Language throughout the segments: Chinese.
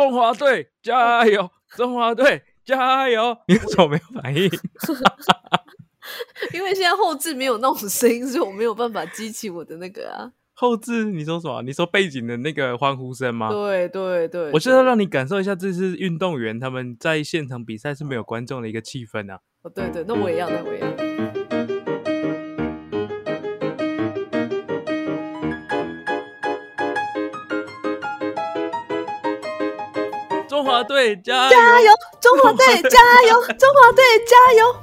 中华队加油！中华队加油！你为什么没有反应？因为现在后置没有那种声音，所以我没有办法激起我的那个啊。后置你说什么？你说背景的那个欢呼声吗？对对对，我是要让你感受一下，这是运动员他们在现场比赛是没有观众的一个气氛啊。哦，对对，那我也要，那我也要。华队加油！加油！中华队加油！中华队 加油！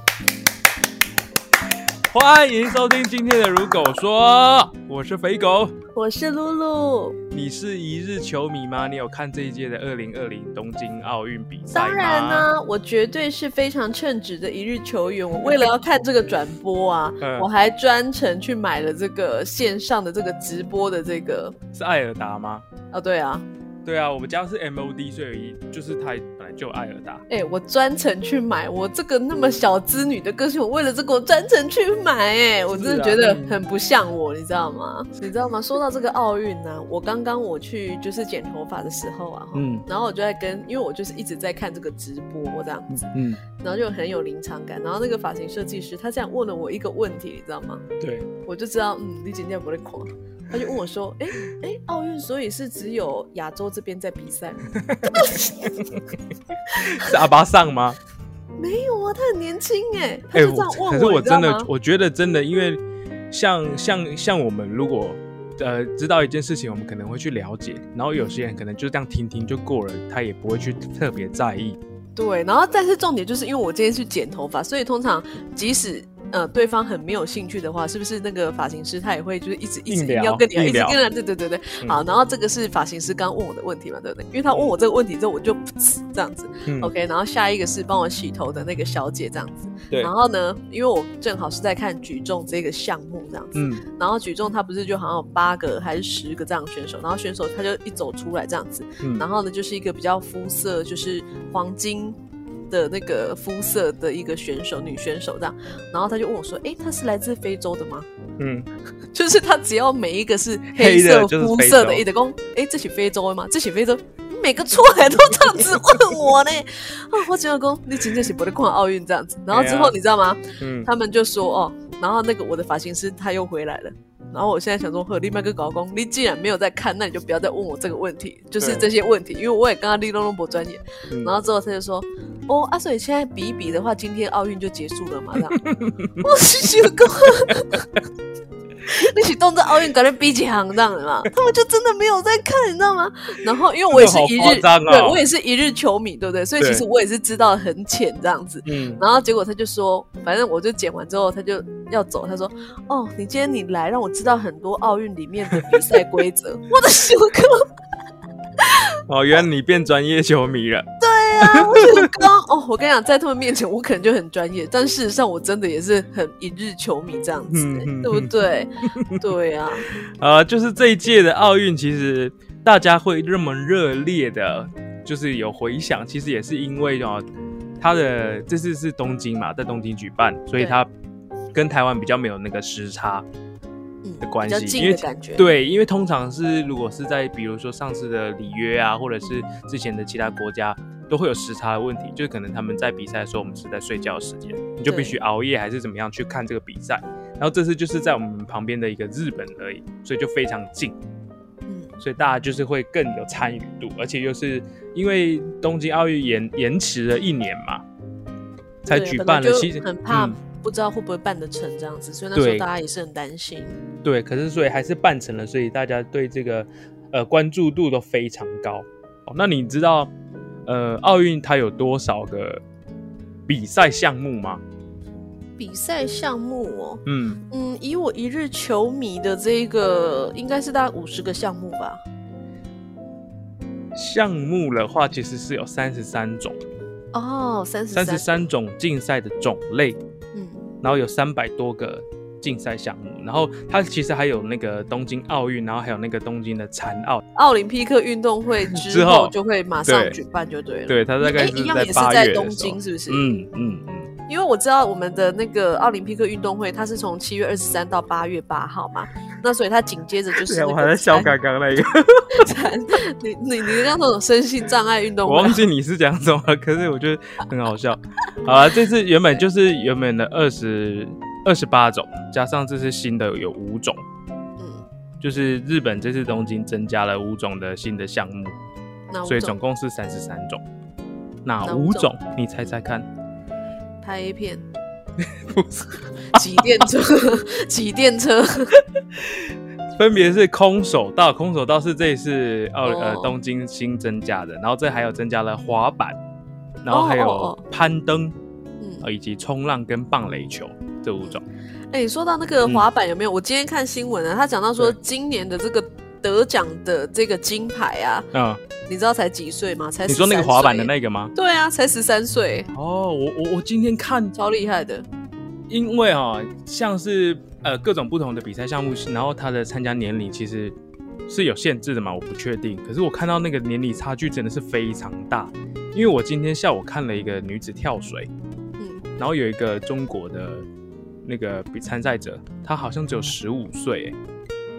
欢迎收听今天的《如狗说》，我是肥狗，我是露露。你是一日球迷吗？你有看这一届的二零二零东京奥运比赛当然呢，我绝对是非常称职的一日球员。我为了要看这个转播啊，我还专程去买了这个线上的这个直播的这个。是艾尔达吗？哦，对啊。对啊，我们家是 MOD，所以就是他本来就爱尔达。哎，我专程去买，我这个那么小资女的个性，我为了这个我专程去买，哎，我真的觉得很不像我，你知道吗？你知道吗？说到这个奥运呢，我刚刚我去就是剪头发的时候啊，嗯，然后我就在跟，因为我就是一直在看这个直播这样子，嗯，然后就很有临场感。然后那个发型设计师他这样问了我一个问题，你知道吗？对，我就知道，嗯，你今天不会狂。他就问我说：“哎哎，奥运所以是只有亚洲这边在比赛吗？是阿巴上吗？没有啊，他很年轻哎。他就这样问我，可是我真的，我觉得真的，因为像像像我们如果呃知道一件事情，我们可能会去了解，然后有些人可能就这样听听就过了，他也不会去特别在意。对，然后但是重点就是因为我今天去剪头发，所以通常即使。呃，对方很没有兴趣的话，是不是那个发型师他也会就是一直一直要跟你一直跟着？对对对对，好，然后这个是发型师刚问我的问题嘛，对不对？因为他问我这个问题之后，我就这样子，OK。然后下一个是帮我洗头的那个小姐这样子，对。然后呢，因为我正好是在看举重这个项目这样子，嗯。然后举重他不是就好像有八个还是十个这样选手，然后选手他就一走出来这样子，然后呢就是一个比较肤色就是黄金。的那个肤色的一个选手，女选手这样，然后他就问我说：“哎，她是来自非洲的吗？”嗯，就是他只要每一个是黑色肤色的，一直讲：“哎，这是非洲的吗？这是非洲？”每个出来都这样子问我呢，啊，我只要讲你今天是不能看奥运这样子，然后之后你知道吗？嗯，他们就说哦，然后那个我的发型师他又回来了。然后我现在想说，和另外一个搞工，你既然没有在看，那你就不要再问我这个问题，就是这些问题，因为我也刚刚立龙龙博专业。然后之后他就说，哦，阿水现在比一比的话，今天奥运就结束了嘛？这样，我是觉得。那起动作奥运感觉比几行这样的嘛，他们就真的没有在看，你知道吗？然后因为我也是一日，对我也是一日球迷，对不对？所以其实我也是知道很浅这样子。嗯。然后结果他就说，反正我就剪完之后，他就要走。他说：“哦，你今天你来，让我知道很多奥运里面的比赛规则。”我的小哥。哦，原来你变专业球迷了。对啊，我觉得刚哦，我跟你讲，在他们面前我可能就很专业，但事实上我真的也是很一日球迷这样子，对不对？对啊。呃，就是这一届的奥运，其实大家会那么热烈的，就是有回响，其实也是因为哦，他的这次是东京嘛，在东京举办，所以他跟台湾比较没有那个时差。的关系，因为对，因为通常是如果是在比如说上次的里约啊，或者是之前的其他国家，都会有时差的问题，就是可能他们在比赛的时候，我们是在睡觉时间，你就必须熬夜还是怎么样去看这个比赛。然后这次就是在我们旁边的一个日本而已，所以就非常近，嗯，所以大家就是会更有参与度，而且又是因为东京奥运延延迟了一年嘛，才举办了，其实很怕。不知道会不会办得成这样子，所以那时候大家也是很担心。对，可是所以还是办成了，所以大家对这个呃关注度都非常高。哦，那你知道呃奥运它有多少个比赛项目吗？比赛项目哦，嗯嗯，以我一日球迷的这个，应该是大概五十个项目吧。项目的话，其实是有三十三种。哦，三十三十三种竞赛的种类。然后有三百多个竞赛项目，然后它其实还有那个东京奥运，然后还有那个东京的残奥。奥林匹克运动会之后就会马上举办，就对了。对，它大概是一样也是在东京，是不是？嗯嗯嗯。因为我知道我们的那个奥林匹克运动会，它是从七月二十三到八月八号嘛，那所以它紧接着就是。我还在笑刚刚那个。你你你刚那种身心障碍运动会，我忘记你是讲什么，可是我觉得很好笑。好了，这次原本就是原本的二十二十八种，加上这次新的有五种。嗯，就是日本这次东京增加了五种的新的项目，所以总共是三十三种。哪五种？你猜猜看。拍 A 片，不是，骑电车，骑电车，分别是空手道，空手道是这次奥呃东京新增加的，然后这还有增加了滑板，然后还有攀登，嗯，以及冲浪跟棒垒球这五种。哎，说到那个滑板有没有？我今天看新闻啊，他讲到说今年的这个。得奖的这个金牌啊，嗯，你知道才几岁吗？才你说那个滑板的那个吗？对啊，才十三岁。哦，我我我今天看超厉害的，因为啊，像是呃各种不同的比赛项目，然后他的参加年龄其实是有限制的嘛，我不确定。可是我看到那个年龄差距真的是非常大，因为我今天下午看了一个女子跳水，嗯，然后有一个中国的那个比参赛者，他好像只有十五岁，哎。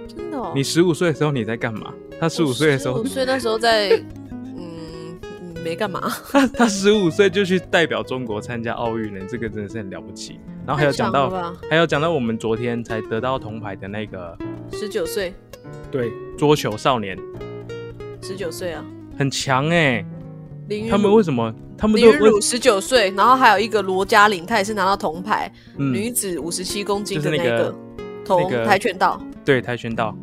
真的？你十五岁的时候你在干嘛？他十五岁的时候，十五岁那时候在嗯没干嘛。他他十五岁就去代表中国参加奥运了，这个真的是很了不起。然后还有讲到，还有讲到我们昨天才得到铜牌的那个十九岁，对，桌球少年，十九岁啊，很强哎。他们为什么？他们林雨十九岁，然后还有一个罗嘉玲，她也是拿到铜牌，女子五十七公斤的那个铜跆拳道。对跆拳道，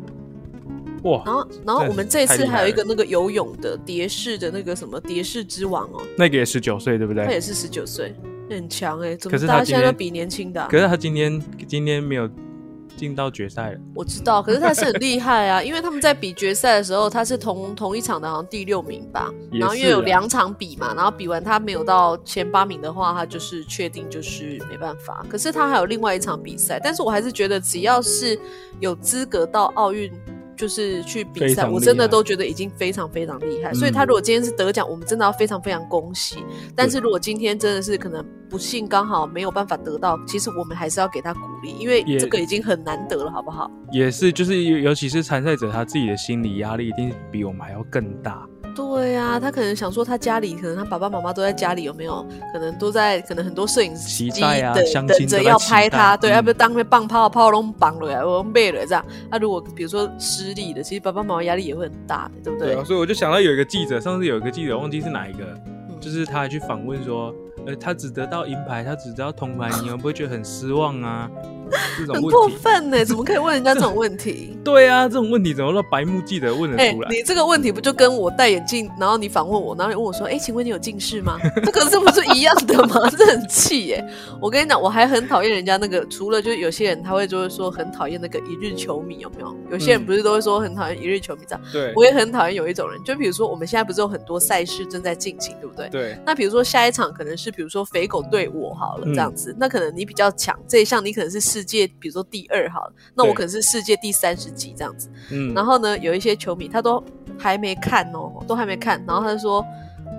哇！然后，然后我们这次还有一个那个游泳的蝶式的那个什么蝶式之王哦，那个也十九岁，对不对？他也是十九岁，很强哎。可是他现在都比年轻的。可是他今天今天没有进到决赛了。我知道，可是他是很厉害啊，因为他们在比决赛的时候，他是同同一场的，好像第六名吧。然后因为有两场比嘛，然后比完他没有到前八名的话，他就是确定就是没办法。可是他还有另外一场比赛，但是我还是觉得只要是。有资格到奥运，就是去比赛，我真的都觉得已经非常非常厉害。所以他如果今天是得奖，我们真的要非常非常恭喜。但是如果今天真的是可能不幸刚好没有办法得到，其实我们还是要给他鼓励，因为这个已经很难得了，好不好？也是，就是尤其是参赛者他自己的心理压力一定比我们还要更大。对呀，他可能想说，他家里可能他爸爸妈妈都在家里，有没有？可能都在，可能很多摄影机等等着要拍他。对，要不当面棒炮炮拢绑了呀，我背了这样。那如果比如说失利了，其实爸爸妈妈压力也会很大，对不对？对啊，所以我就想到有一个记者，上次有一个记者忘记是哪一个，就是他还去访问说。呃，他只得到银牌，他只得到铜牌，你会不会觉得很失望啊？这种很过分呢，怎么可以问人家这种问题？对啊，这种问题怎么让白目记者问得出来？你这个问题不就跟我戴眼镜，然后你访问我，然后你问我说：“哎，请问你有近视吗？”这个是不是一样的吗？这很气耶！我跟你讲，我还很讨厌人家那个，除了就是有些人他会就是说很讨厌那个一日球迷，有没有？有些人不是都会说很讨厌一日球迷这样？对，我也很讨厌有一种人，就比如说我们现在不是有很多赛事正在进行，对不对？对。那比如说下一场可能是比如说肥狗对我好了这样子，那可能你比较强，这一项你可能是世界，比如说第二好了，那我可能是世界第三十几这样子。嗯，然后呢，有一些球迷他都还没看哦，都还没看，然后他就说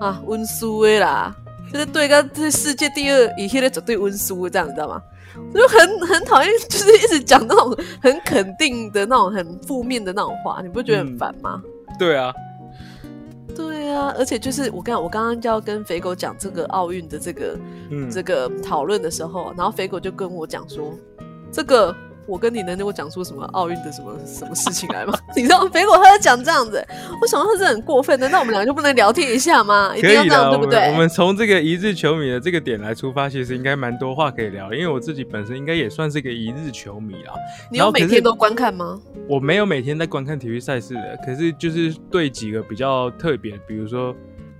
啊，温苏威啦，就是对个这世界第二，以前的绝对温苏这样，你知道吗？我就很很讨厌，就是一直讲那种很肯定的那种很负面的那种话，你不觉得很烦吗？对啊。对啊，而且就是我刚我刚刚就要跟肥狗讲这个奥运的这个这个讨论的时候，然后肥狗就跟我讲说这个。我跟你能给我讲出什么奥运的什么什么事情来吗？你知道结果他在讲这样子，我想到他是很过分的。那我们两个就不能聊天一下吗？可以的，对不对？我们从这个一日球迷的这个点来出发，其实应该蛮多话可以聊。因为我自己本身应该也算是个一日球迷啊。你有每天都观看吗？我没有每天在观看体育赛事的，可是就是对几个比较特别，比如说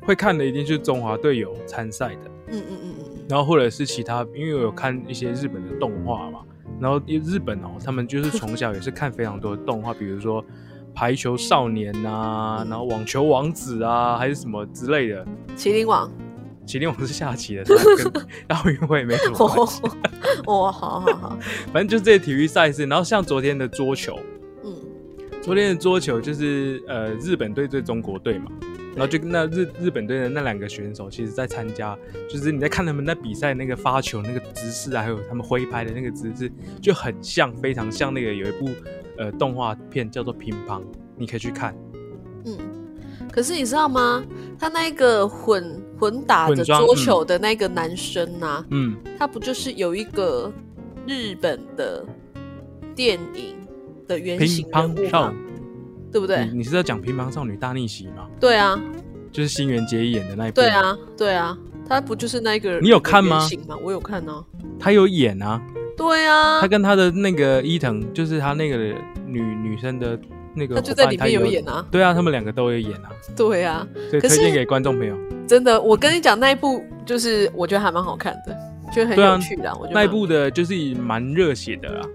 会看的一定是中华队友参赛的，嗯嗯嗯嗯，然后或者是其他，因为我有看一些日本的动画嘛。然后日本哦，他们就是从小也是看非常多的动画，比如说《排球少年》啊，然后《网球王子》啊，还是什么之类的。麒麟王，麒麟王是下棋的，跟 奥运会没什么关系。哦，好好好，反正就是这些体育赛事。然后像昨天的桌球，嗯，昨天的桌球就是呃日本队对中国队嘛。然后就那日日本队的那两个选手，其实在参加，就是你在看他们在比赛那个发球那个姿势啊，还有他们挥拍的那个姿势，就很像，非常像那个有一部呃动画片叫做《乒乓》，你可以去看。嗯，可是你知道吗？他那个混混打的桌球的那个男生呐，嗯，他不就是有一个日本的电影的原型人物吗？对不对？你你是在讲《乒乓少女大逆袭》吗？对啊，就是新垣结衣演的那一部。对啊，对啊，他不就是那个？你有看吗？我有看啊。他有演啊。对啊。他跟他的那个伊藤，就是他那个女女生的那个，他就在里面有演啊。对啊，他们两个都有演啊。对啊。所以推荐给观众朋友。真的，我跟你讲那一部，就是我觉得还蛮好看的，觉得很有趣的。我觉得那一部的就是蛮热血的啦。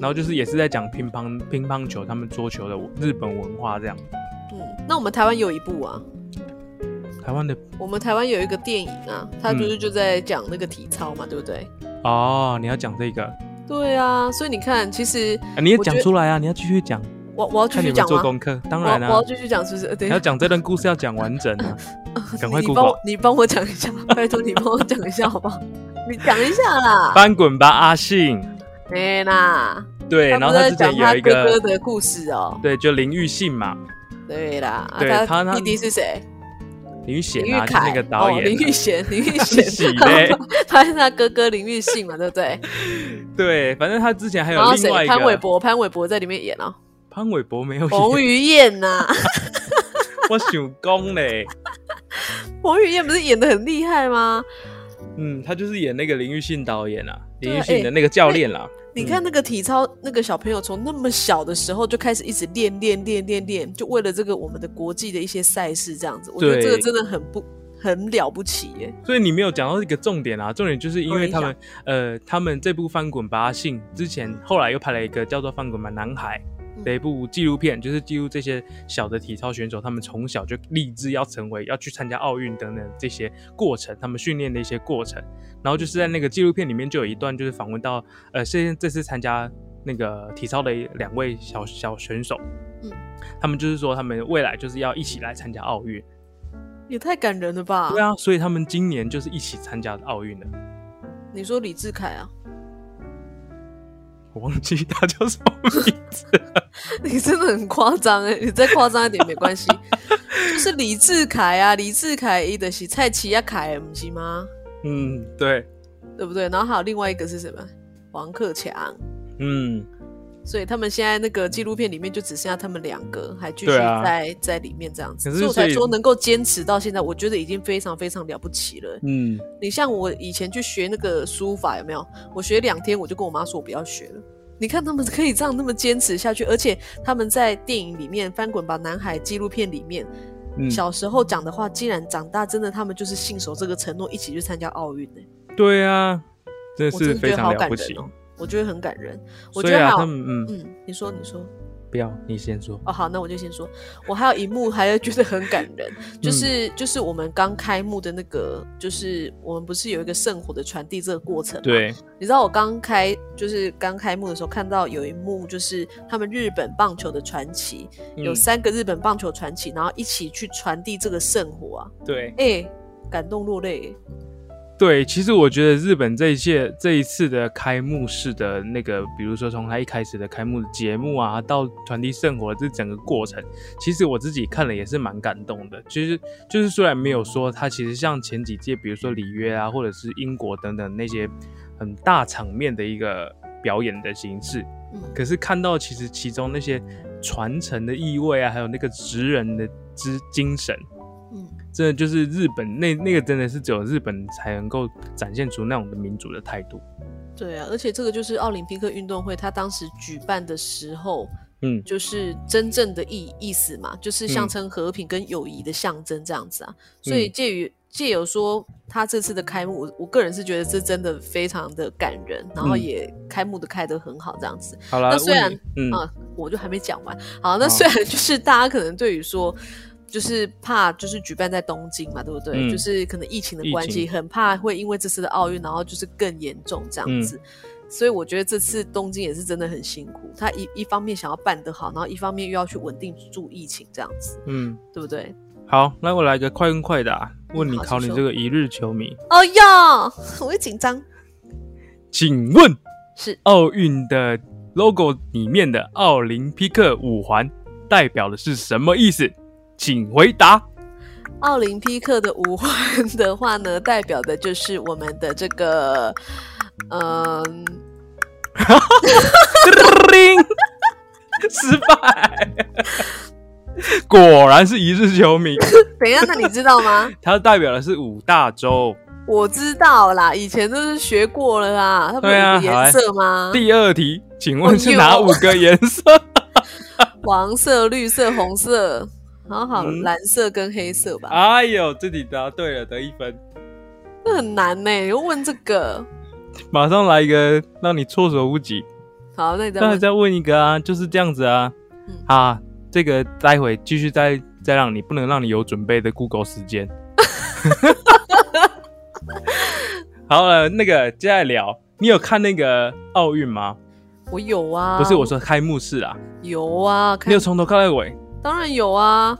然后就是也是在讲乒乓乒乓球，他们桌球的日本文化这样。嗯，那我们台湾有一部啊，台湾的我们台湾有一个电影啊，它就是就在讲那个体操嘛，对不对？哦，你要讲这个？对啊，所以你看，其实你也讲出来啊，你要继续讲。我我要继续讲做功课，当然了，我要继续讲，是不是？你要讲这段故事要讲完整啊，赶快。你帮你帮我讲一下，拜托你帮我讲一下好不好？你讲一下啦。翻滚吧，阿信。哎啦，对，然后他之前有一个哥哥的故事哦，对，就林玉信嘛，对啦，对他弟弟是谁？林玉贤啊，那个导演，林玉贤，林玉贤，他是他哥哥林玉信嘛，对不对？对，反正他之前还有另外一个潘玮柏，潘玮柏在里面演哦，潘玮柏没有演，彭于晏呐，我想讲嘞，彭于晏不是演的很厉害吗？嗯，他就是演那个林玉信导演啊，林玉信的那个教练啦。你看那个体操，那个小朋友从那么小的时候就开始一直练练练练练，就为了这个我们的国际的一些赛事这样子。我觉得这个真的很不很了不起耶。所以你没有讲到一个重点啊，重点就是因为他们呃，他们这部翻滚吧信之前后来又拍了一个叫做翻滚吧男孩。的一部纪录片，就是记录这些小的体操选手，他们从小就立志要成为，要去参加奥运等等这些过程，他们训练的一些过程。然后就是在那个纪录片里面，就有一段就是访问到，呃，现这次参加那个体操的两位小小选手，嗯，他们就是说他们未来就是要一起来参加奥运，也太感人了吧？对啊，所以他们今年就是一起参加奥运的。你说李志凯啊？我忘记他叫什么名字。你真的很夸张哎！你再夸张一点没关系。就是李志凯啊，李志凯一的是蔡奇亚凯，不是吗？嗯，对，对不对？然后还有另外一个是什么？王克强。嗯。所以他们现在那个纪录片里面就只剩下他们两个，还继续在在里面这样子。所以我才说能够坚持到现在，我觉得已经非常非常了不起了。嗯，你像我以前去学那个书法，有没有？我学两天，我就跟我妈说我不要学了。你看他们可以这样那么坚持下去，而且他们在电影里面《翻滚吧，男孩》纪录片里面，小时候讲的话，既然长大真的，他们就是信守这个承诺，一起去参加奥运呢。对啊，真的是非常了不起。我觉得很感人，我觉得好，嗯嗯，你说你说，不要你先说。哦，好，那我就先说，我还有一幕还觉得很感人，就是就是我们刚开幕的那个，就是我们不是有一个圣火的传递这个过程，对，你知道我刚开就是刚开幕的时候看到有一幕，就是他们日本棒球的传奇，有三个日本棒球传奇，然后一起去传递这个圣火啊，对，哎，感动落泪。对，其实我觉得日本这一届这一次的开幕式的那个，比如说从他一开始的开幕的节目啊，到传递圣火这整个过程，其实我自己看了也是蛮感动的。其实就是虽然没有说他其实像前几届，比如说里约啊，或者是英国等等那些很大场面的一个表演的形式，可是看到其实其中那些传承的意味啊，还有那个职人的之精神。真的就是日本那那个真的是只有日本才能够展现出那种的民主的态度。对啊，而且这个就是奥林匹克运动会，它当时举办的时候，嗯，就是真正的意意思嘛，就是象征和平跟友谊的象征这样子啊。所以介于借由说他这次的开幕，我我个人是觉得这真的非常的感人，然后也开幕的开得很好这样子。好了，那虽然啊，我就还没讲完。好，那虽然就是大家可能对于说。就是怕，就是举办在东京嘛，对不对？就是可能疫情的关系，很怕会因为这次的奥运，然后就是更严重这样子。所以我觉得这次东京也是真的很辛苦，他一一方面想要办得好，然后一方面又要去稳定住疫情这样子，嗯，对不对？好，那我来个快问快答，问你考你这个一日球迷。哦哟，我会紧张。请问是奥运的 logo 里面的奥林匹克五环代表的是什么意思？请回答。奥林匹克的五环的话呢，代表的就是我们的这个，嗯，失败。果然是一日球迷。等一下，那你知道吗？它代表的是五大洲。我知道啦，以前都是学过了啦。它不是颜色吗？第二题，请问是哪五个颜色？黄色、绿色、红色，好好，蓝色跟黑色吧。哎呦，这题答对了，得一分。这很难呢，又问这个。马上来一个让你措手不及。好，那再再问一个啊，就是这样子啊。啊，这个待会继续再再让你，不能让你有准备的 Google 时间。好了，那个接下来聊，你有看那个奥运吗？我有啊，不是我说开幕式啊，有啊，你有从头看到尾？当然有啊。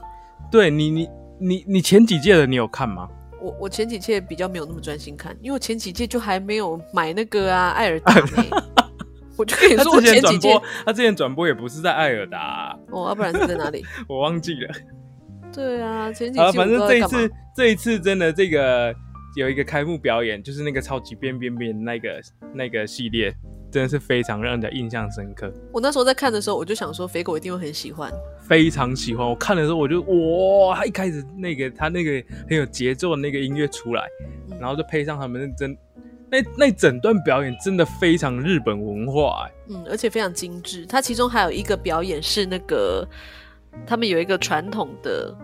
对你，你，你，你前几届的你有看吗？我我前几届比较没有那么专心看，因为我前几届就还没有买那个啊 艾尔达。我就跟你说，我前几届他之前转播也不是在艾尔达，哦，要不然是在哪里？我忘记了。对啊，前几届反正这一次，这一次真的这个。有一个开幕表演，就是那个超级变变变那个那个系列，真的是非常让人家印象深刻。我那时候在看的时候，我就想说，肥狗一定会很喜欢，非常喜欢。我看的时候，我就哇，他一开始那个他那个很有节奏的那个音乐出来，然后就配上他们真那那整段表演，真的非常日本文化，嗯，而且非常精致。它其中还有一个表演是那个他们有一个传统的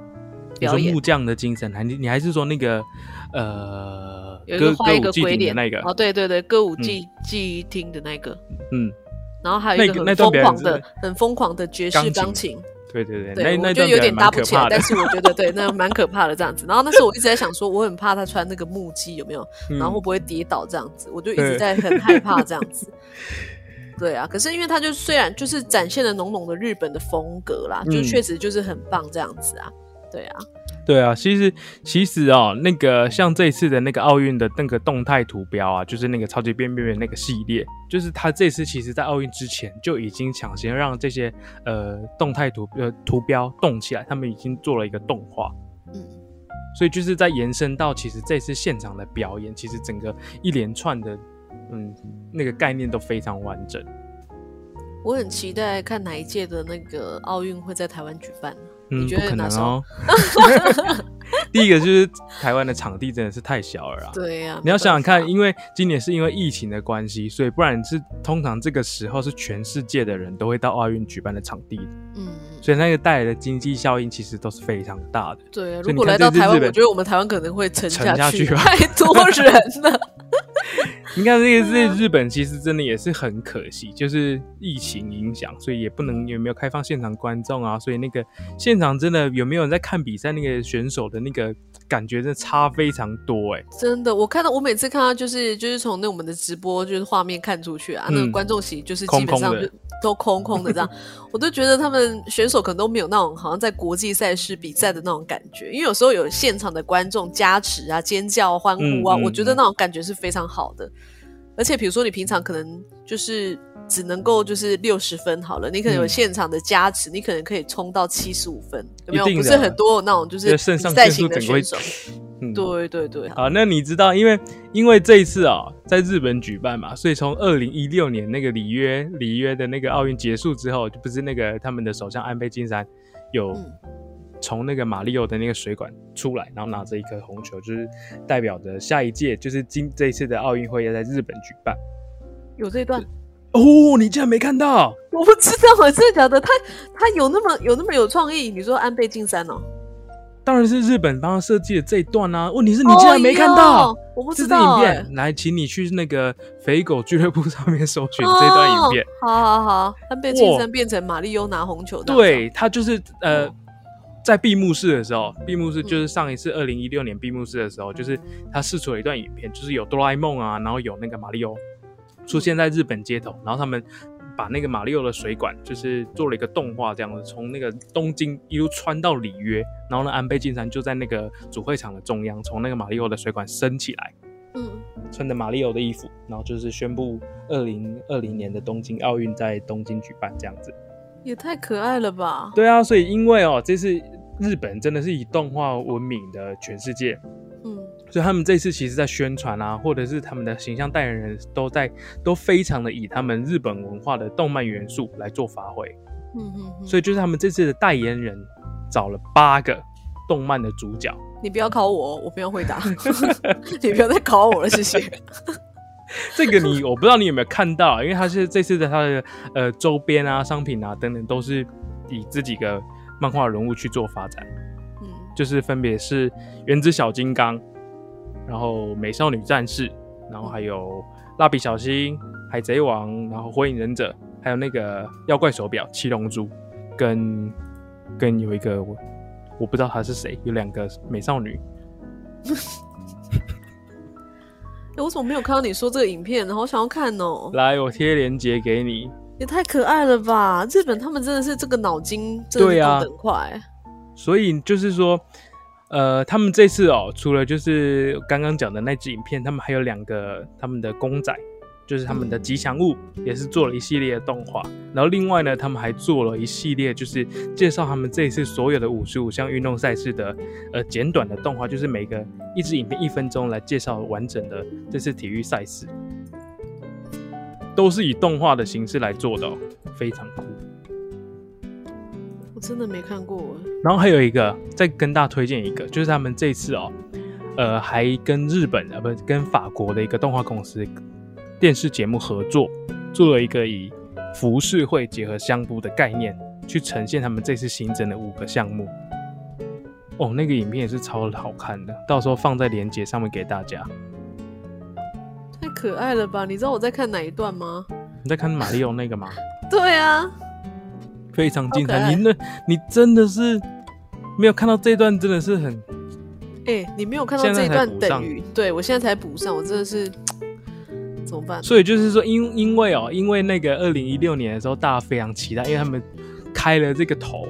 表演，木匠的精神，还你你还是说那个。呃，有一个画一个鬼脸。那个。哦，对对对，歌舞伎记忆厅的那个，嗯，然后还有一个很疯狂的、很疯狂的爵士钢琴，对对对，那我觉得有点搭不起来，但是我觉得对，那蛮可怕的这样子。然后那时候我一直在想说，我很怕他穿那个木屐有没有，然后会不会跌倒这样子，我就一直在很害怕这样子。对啊，可是因为他就虽然就是展现了浓浓的日本的风格啦，就确实就是很棒这样子啊，对啊。对啊，其实其实哦，那个像这次的那个奥运的那个动态图标啊，就是那个超级变变变那个系列，就是他这次其实在奥运之前就已经抢先让这些呃动态图呃图标动起来，他们已经做了一个动画，嗯，所以就是在延伸到其实这次现场的表演，其实整个一连串的嗯那个概念都非常完整。我很期待看哪一届的那个奥运会在台湾举办。嗯，不可能哦。第一个就是台湾的场地真的是太小了啊。对呀，你要想想看，因为今年是因为疫情的关系，所以不然是通常这个时候是全世界的人都会到奥运举办的场地。嗯，所以那个带来的经济效应其实都是非常大的。对，如果来到台湾，我觉得我们台湾可能会沉下去，太多人了。你看，这个是日本其实真的也是很可惜，就是疫情影响，所以也不能有没有开放现场观众啊，所以那个现场真的有没有人在看比赛？那个选手的那个感觉真的差非常多哎，真的，我看到我每次看到就是就是从那我们的直播就是画面看出去啊，那个观众席就是基本上就都空空的这样，我都觉得他们选手可能都没有那种好像在国际赛事比赛的那种感觉，因为有时候有现场的观众加持啊、尖叫、欢呼啊，我觉得那种感觉是非常好的。而且比如说你平常可能就是只能够就是六十分好了，你可能有现场的加持，你可能可以冲到七十五分，有没有？不是很多那种就是比赛型的选手。对对对。好，那你知道，因为因为这一次啊，在日本举办嘛，所以从二零一六年那个里约里约的那个奥运结束之后，就不是那个他们的首相安倍晋三有。从那个马里奥的那个水管出来，然后拿着一颗红球，就是代表着下一届，就是今这一次的奥运会要在日本举办。有这段哦，你竟然没看到？我不知道，真的假的？他他有那么有那么有创意？你说安倍晋三哦？当然是日本帮他设计的这一段啊！问题是你竟然没看到？我不知道。影片来，请你去那个肥狗俱乐部 上面搜寻这段影片。好好好，安倍晋三变成马里欧拿红球，对他就是呃。在闭幕式的时候，闭幕式就是上一次二零一六年闭幕式的时候，就是他试出了一段影片，就是有哆啦 A 梦啊，然后有那个马里奥出现在日本街头，然后他们把那个马里奥的水管就是做了一个动画，这样子从那个东京一路穿到里约，然后呢，安倍晋三就在那个主会场的中央，从那个马里奥的水管升起来，嗯，穿着马里奥的衣服，然后就是宣布二零二零年的东京奥运在东京举办，这样子，也太可爱了吧？对啊，所以因为哦，这次日本真的是以动画闻名的全世界。所以他们这次其实，在宣传啊，或者是他们的形象代言人，都在都非常的以他们日本文化的动漫元素来做发挥。嗯嗯。所以就是他们这次的代言人找了八个动漫的主角。你不要考我，我不要回答。你不要再考我了，谢谢。这个你我不知道你有没有看到，因为他是这次的他的呃周边啊、商品啊等等，都是以这几个漫画人物去做发展。嗯，就是分别是原子小金刚。然后美少女战士，然后还有蜡笔小新、海贼王，然后火影忍者，还有那个妖怪手表七龙珠，跟跟有一个我我不知道他是谁，有两个美少女。我怎么没有看到你说这个影片？好想要看哦！来，我贴链接给你。也太可爱了吧！日本他们真的是这个脑筋真的高等快。所以就是说。呃，他们这次哦，除了就是刚刚讲的那支影片，他们还有两个他们的公仔，就是他们的吉祥物，也是做了一系列的动画。然后另外呢，他们还做了一系列，就是介绍他们这一次所有的五十五项运动赛事的呃简短的动画，就是每个一支影片一分钟来介绍完整的这次体育赛事，都是以动画的形式来做的，非常酷。我真的没看过。然后还有一个，再跟大家推荐一个，就是他们这次哦，呃，还跟日本啊，不是跟法国的一个动画公司电视节目合作，做了一个以浮世绘结合相扑的概念，去呈现他们这次新增的五个项目。哦，那个影片也是超好看的，到时候放在链接上面给大家。太可爱了吧？你知道我在看哪一段吗？你在看马里奥那个吗？对啊。非常精彩，你那，你真的是没有看到这段，真的是很，哎，你没有看到这一段，等于对我现在才补上，我真的是怎么办？所以就是说，因因为哦，因为那个二零一六年的时候，大家非常期待，因为他们开了这个头。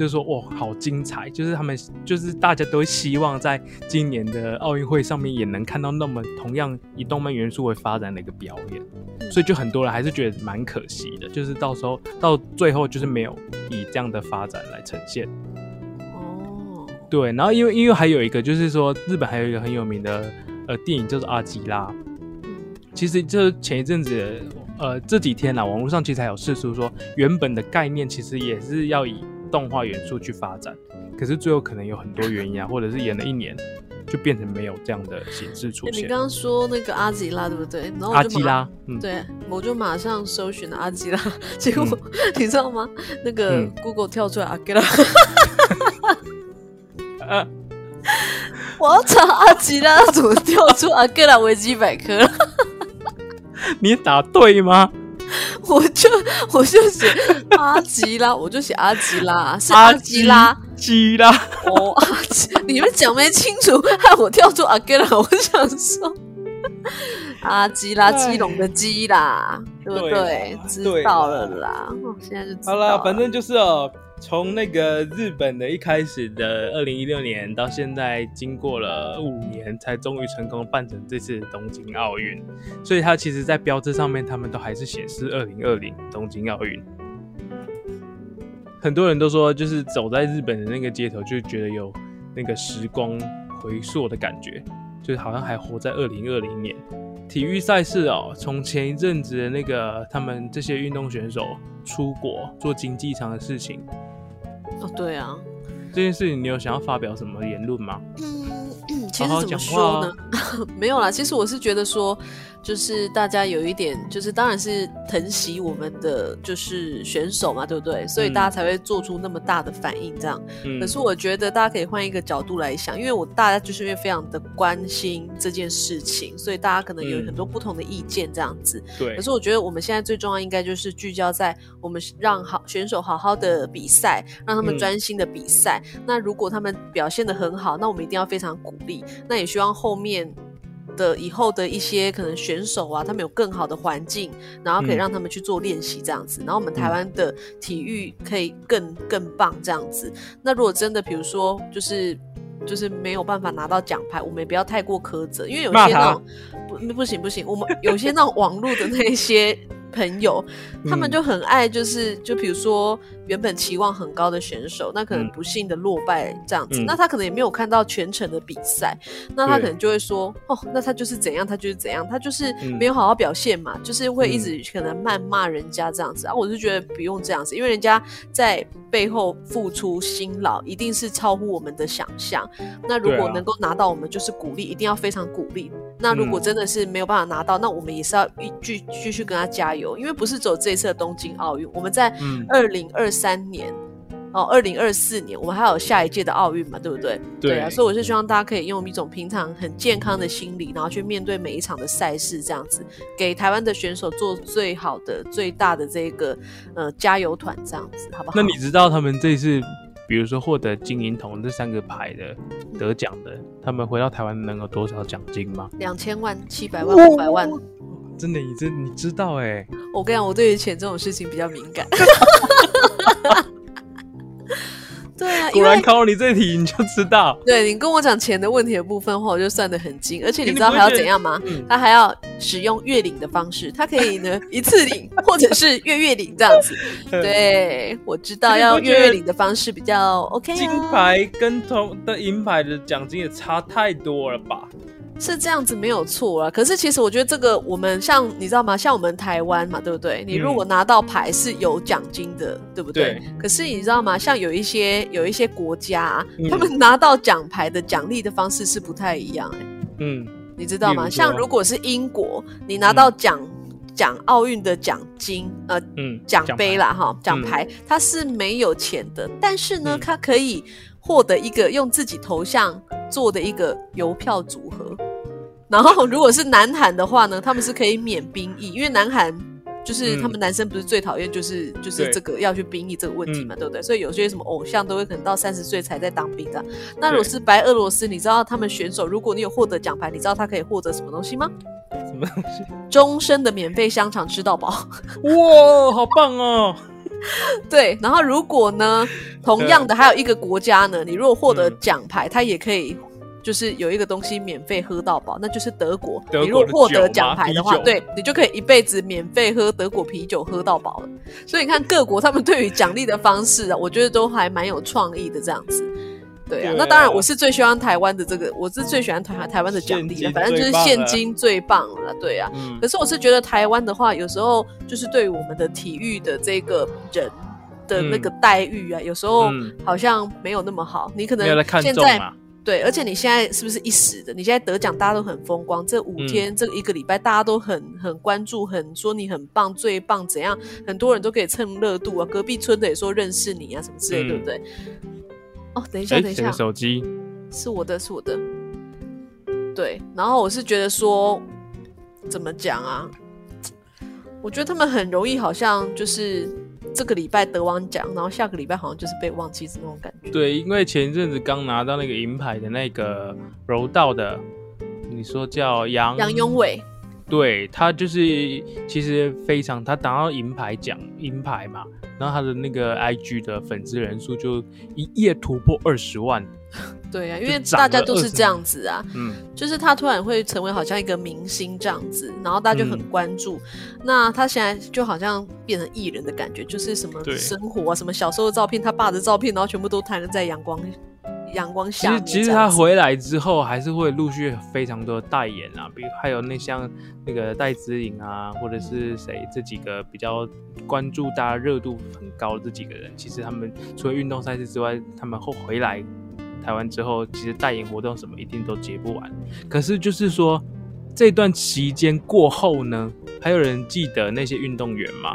就是说，哇，好精彩！就是他们，就是大家都希望在今年的奥运会上面也能看到那么同样以动漫元素为发展的一个表演，所以就很多人还是觉得蛮可惜的，就是到时候到最后就是没有以这样的发展来呈现。哦，对，然后因为因为还有一个就是说，日本还有一个很有名的呃电影叫做《阿基拉》，其实就前一阵子呃这几天呢，网络上其实还有试出说，原本的概念其实也是要以。动画元素去发展，可是最后可能有很多原因啊，或者是演了一年就变成没有这样的形式出现。你刚刚说那个阿吉拉对不对？然后阿吉拉，对，我就马上搜寻了阿吉拉，结果 你知道吗？那个 Google 跳出来阿吉拉，我要查阿吉拉怎么跳出阿吉拉维基百科了？你打对吗？我就我就写阿吉拉，我就写阿吉拉，是阿吉拉，吉拉哦，阿吉，你们讲没清楚，害我跳出阿吉拉，我想说阿吉拉，基隆的基啦，对不对？知道了啦，现在就好了，反正就是哦。从那个日本的一开始的二零一六年到现在，经过了五年，才终于成功办成这次东京奥运。所以它其实，在标志上面，他们都还是显示二零二零东京奥运。很多人都说，就是走在日本的那个街头，就觉得有那个时光回溯的感觉，就好像还活在二零二零年。体育赛事哦，从前一阵子那个他们这些运动选手出国做经济舱的事情。哦，对啊，这件事情你有想要发表什么言论吗？嗯，其实怎么说呢？没有啦，其实我是觉得说。就是大家有一点，就是当然是疼惜我们的就是选手嘛，对不对？所以大家才会做出那么大的反应这样。可是我觉得大家可以换一个角度来想，因为我大家就是因为非常的关心这件事情，所以大家可能有很多不同的意见这样子。对。可是我觉得我们现在最重要应该就是聚焦在我们让好选手好好的比赛，让他们专心的比赛。那如果他们表现的很好，那我们一定要非常鼓励。那也希望后面。的以后的一些可能选手啊，他们有更好的环境，然后可以让他们去做练习这样子，然后我们台湾的体育可以更更棒这样子。那如果真的比如说就是就是没有办法拿到奖牌，我们也不要太过苛责，因为有些那种不不行不行，我们有些那种网络的那些。朋友，他们就很爱，就是就比如说原本期望很高的选手，那可能不幸的落败这样子，那他可能也没有看到全程的比赛，那他可能就会说，哦，那他就是怎样，他就是怎样，他就是没有好好表现嘛，就是会一直可能谩骂人家这样子。啊。我就觉得不用这样子，因为人家在背后付出辛劳，一定是超乎我们的想象。那如果能够拿到，我们就是鼓励，一定要非常鼓励。那如果真的是没有办法拿到，那我们也是要继继续跟他加油，因为不是走这一次的东京奥运，我们在二零二三年哦，二零二四年我们还有下一届的奥运嘛，对不对？对啊，所以我是希望大家可以用一种平常很健康的心理，然后去面对每一场的赛事，这样子给台湾的选手做最好的、最大的这个呃加油团，这样子好不好？那你知道他们这次？比如说获得金银铜这三个牌的得奖的，他们回到台湾能有多少奖金吗？两千万、七百万、五百万。真的，你知你知道哎？我跟你讲，我对于钱这种事情比较敏感。对啊，果然考你这题你就知道。对你跟我讲钱的问题的部分的话，我就算的很精。而且你知道还要怎样吗？他还要使用月领的方式，他可以呢一次领，或者是月月领这样子。对，我知道要月月领的方式比较 OK。金牌跟铜的银牌的奖金也差太多了吧？是这样子没有错啊，可是其实我觉得这个我们像你知道吗？像我们台湾嘛，对不对？你如果拿到牌是有奖金的，对不对？可是你知道吗？像有一些有一些国家，他们拿到奖牌的奖励的方式是不太一样哎。嗯，你知道吗？像如果是英国，你拿到奖奖奥运的奖金呃，嗯，奖杯啦哈，奖牌它是没有钱的，但是呢，它可以获得一个用自己头像做的一个邮票组合。然后，如果是南韩的话呢，他们是可以免兵役，因为南韩就是他们男生不是最讨厌就是就是这个要去兵役这个问题嘛，对不对？所以有些什么偶像都会可能到三十岁才在当兵的。那如果是白俄罗斯，你知道他们选手，如果你有获得奖牌，你知道他可以获得什么东西吗？什么东西？终身的免费香肠吃到饱。哇，好棒哦！对，然后如果呢，同样的还有一个国家呢，你如果获得奖牌，他也可以。就是有一个东西免费喝到饱，那就是德国。你如果获得奖牌的话，对你就可以一辈子免费喝德国啤酒喝到饱了。所以你看各国他们对于奖励的方式啊，我觉得都还蛮有创意的这样子。对啊，那当然我是最喜欢台湾的这个，我是最喜欢台台湾的奖励的，反正就是现金最棒了。对啊，可是我是觉得台湾的话，有时候就是对于我们的体育的这个人的那个待遇啊，有时候好像没有那么好。你可能现在。对，而且你现在是不是一时的？你现在得奖，大家都很风光。这五天，这一个礼拜，大家都很很关注，很说你很棒，最棒，怎样？很多人都可以蹭热度啊。隔壁村的也说认识你啊，什么之类，对不对？哦，等一下，等一下，手机是我的，是我的。对，然后我是觉得说，怎么讲啊？我觉得他们很容易，好像就是。这个礼拜得完奖，然后下个礼拜好像就是被忘记那种感觉。对，因为前一阵子刚拿到那个银牌的那个柔道的，你说叫杨杨永伟，对他就是其实非常，他拿到银牌奖银牌嘛，然后他的那个 IG 的粉丝人数就一夜突破二十万。对呀，因为大家都是这样子啊，嗯，就是他突然会成为好像一个明星这样子，然后大家就很关注。那他现在就好像变成艺人的感觉，就是什么生活啊，什么小时候的照片，他爸的照片，然后全部都摊在阳光阳光下。其实其实他回来之后，还是会陆续非常多的代言啊，比如还有那像那个戴姿颖啊，或者是谁这几个比较关注、大家热度很高的这几个人，其实他们除了运动赛事之外，他们后回来。台湾之后，其实代言活动什么一定都结不完。可是就是说，这段期间过后呢，还有人记得那些运动员吗？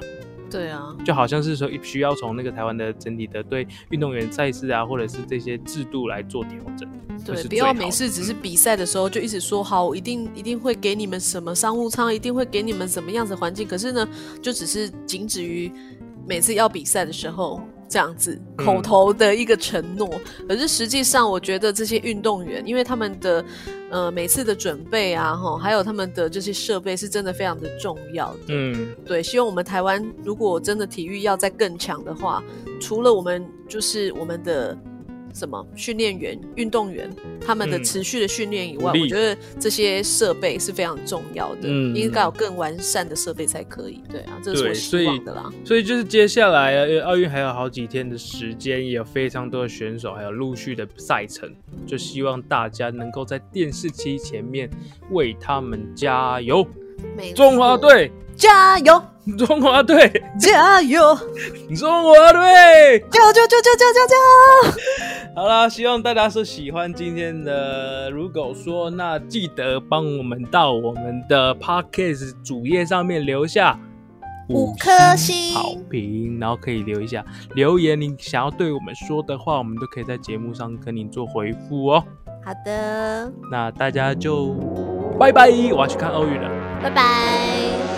对啊，就好像是说需要从那个台湾的整体的对运动员赛事啊，或者是这些制度来做调整。对，不要每次只是比赛的时候就一直说好，我一定一定会给你们什么商务舱，一定会给你们什么样子环境。可是呢，就只是仅止于每次要比赛的时候。这样子口头的一个承诺，可是实际上，我觉得这些运动员，因为他们的呃每次的准备啊，哈，还有他们的这些设备，是真的非常的重要的。嗯，对，希望我们台湾如果真的体育要再更强的话，除了我们就是我们的。什么训练员、运动员他们的持续的训练以外，我觉得这些设备是非常重要的，嗯应该有更完善的设备才可以。对啊，这是我希望的啦。所以就是接下来奥运还有好几天的时间，也有非常多的选手，还有陆续的赛程，就希望大家能够在电视机前面为他们加油。中华队加油！中华队加油！中华队加油！加油！加油！加油！好啦，希望大家是喜欢今天的。如果说，那记得帮我们到我们的 podcast 主页上面留下五颗星好评，然后可以留一下留言，你想要对我们说的话，我们都可以在节目上跟你做回复哦。好的，那大家就拜拜，我要去看奥运了。拜拜。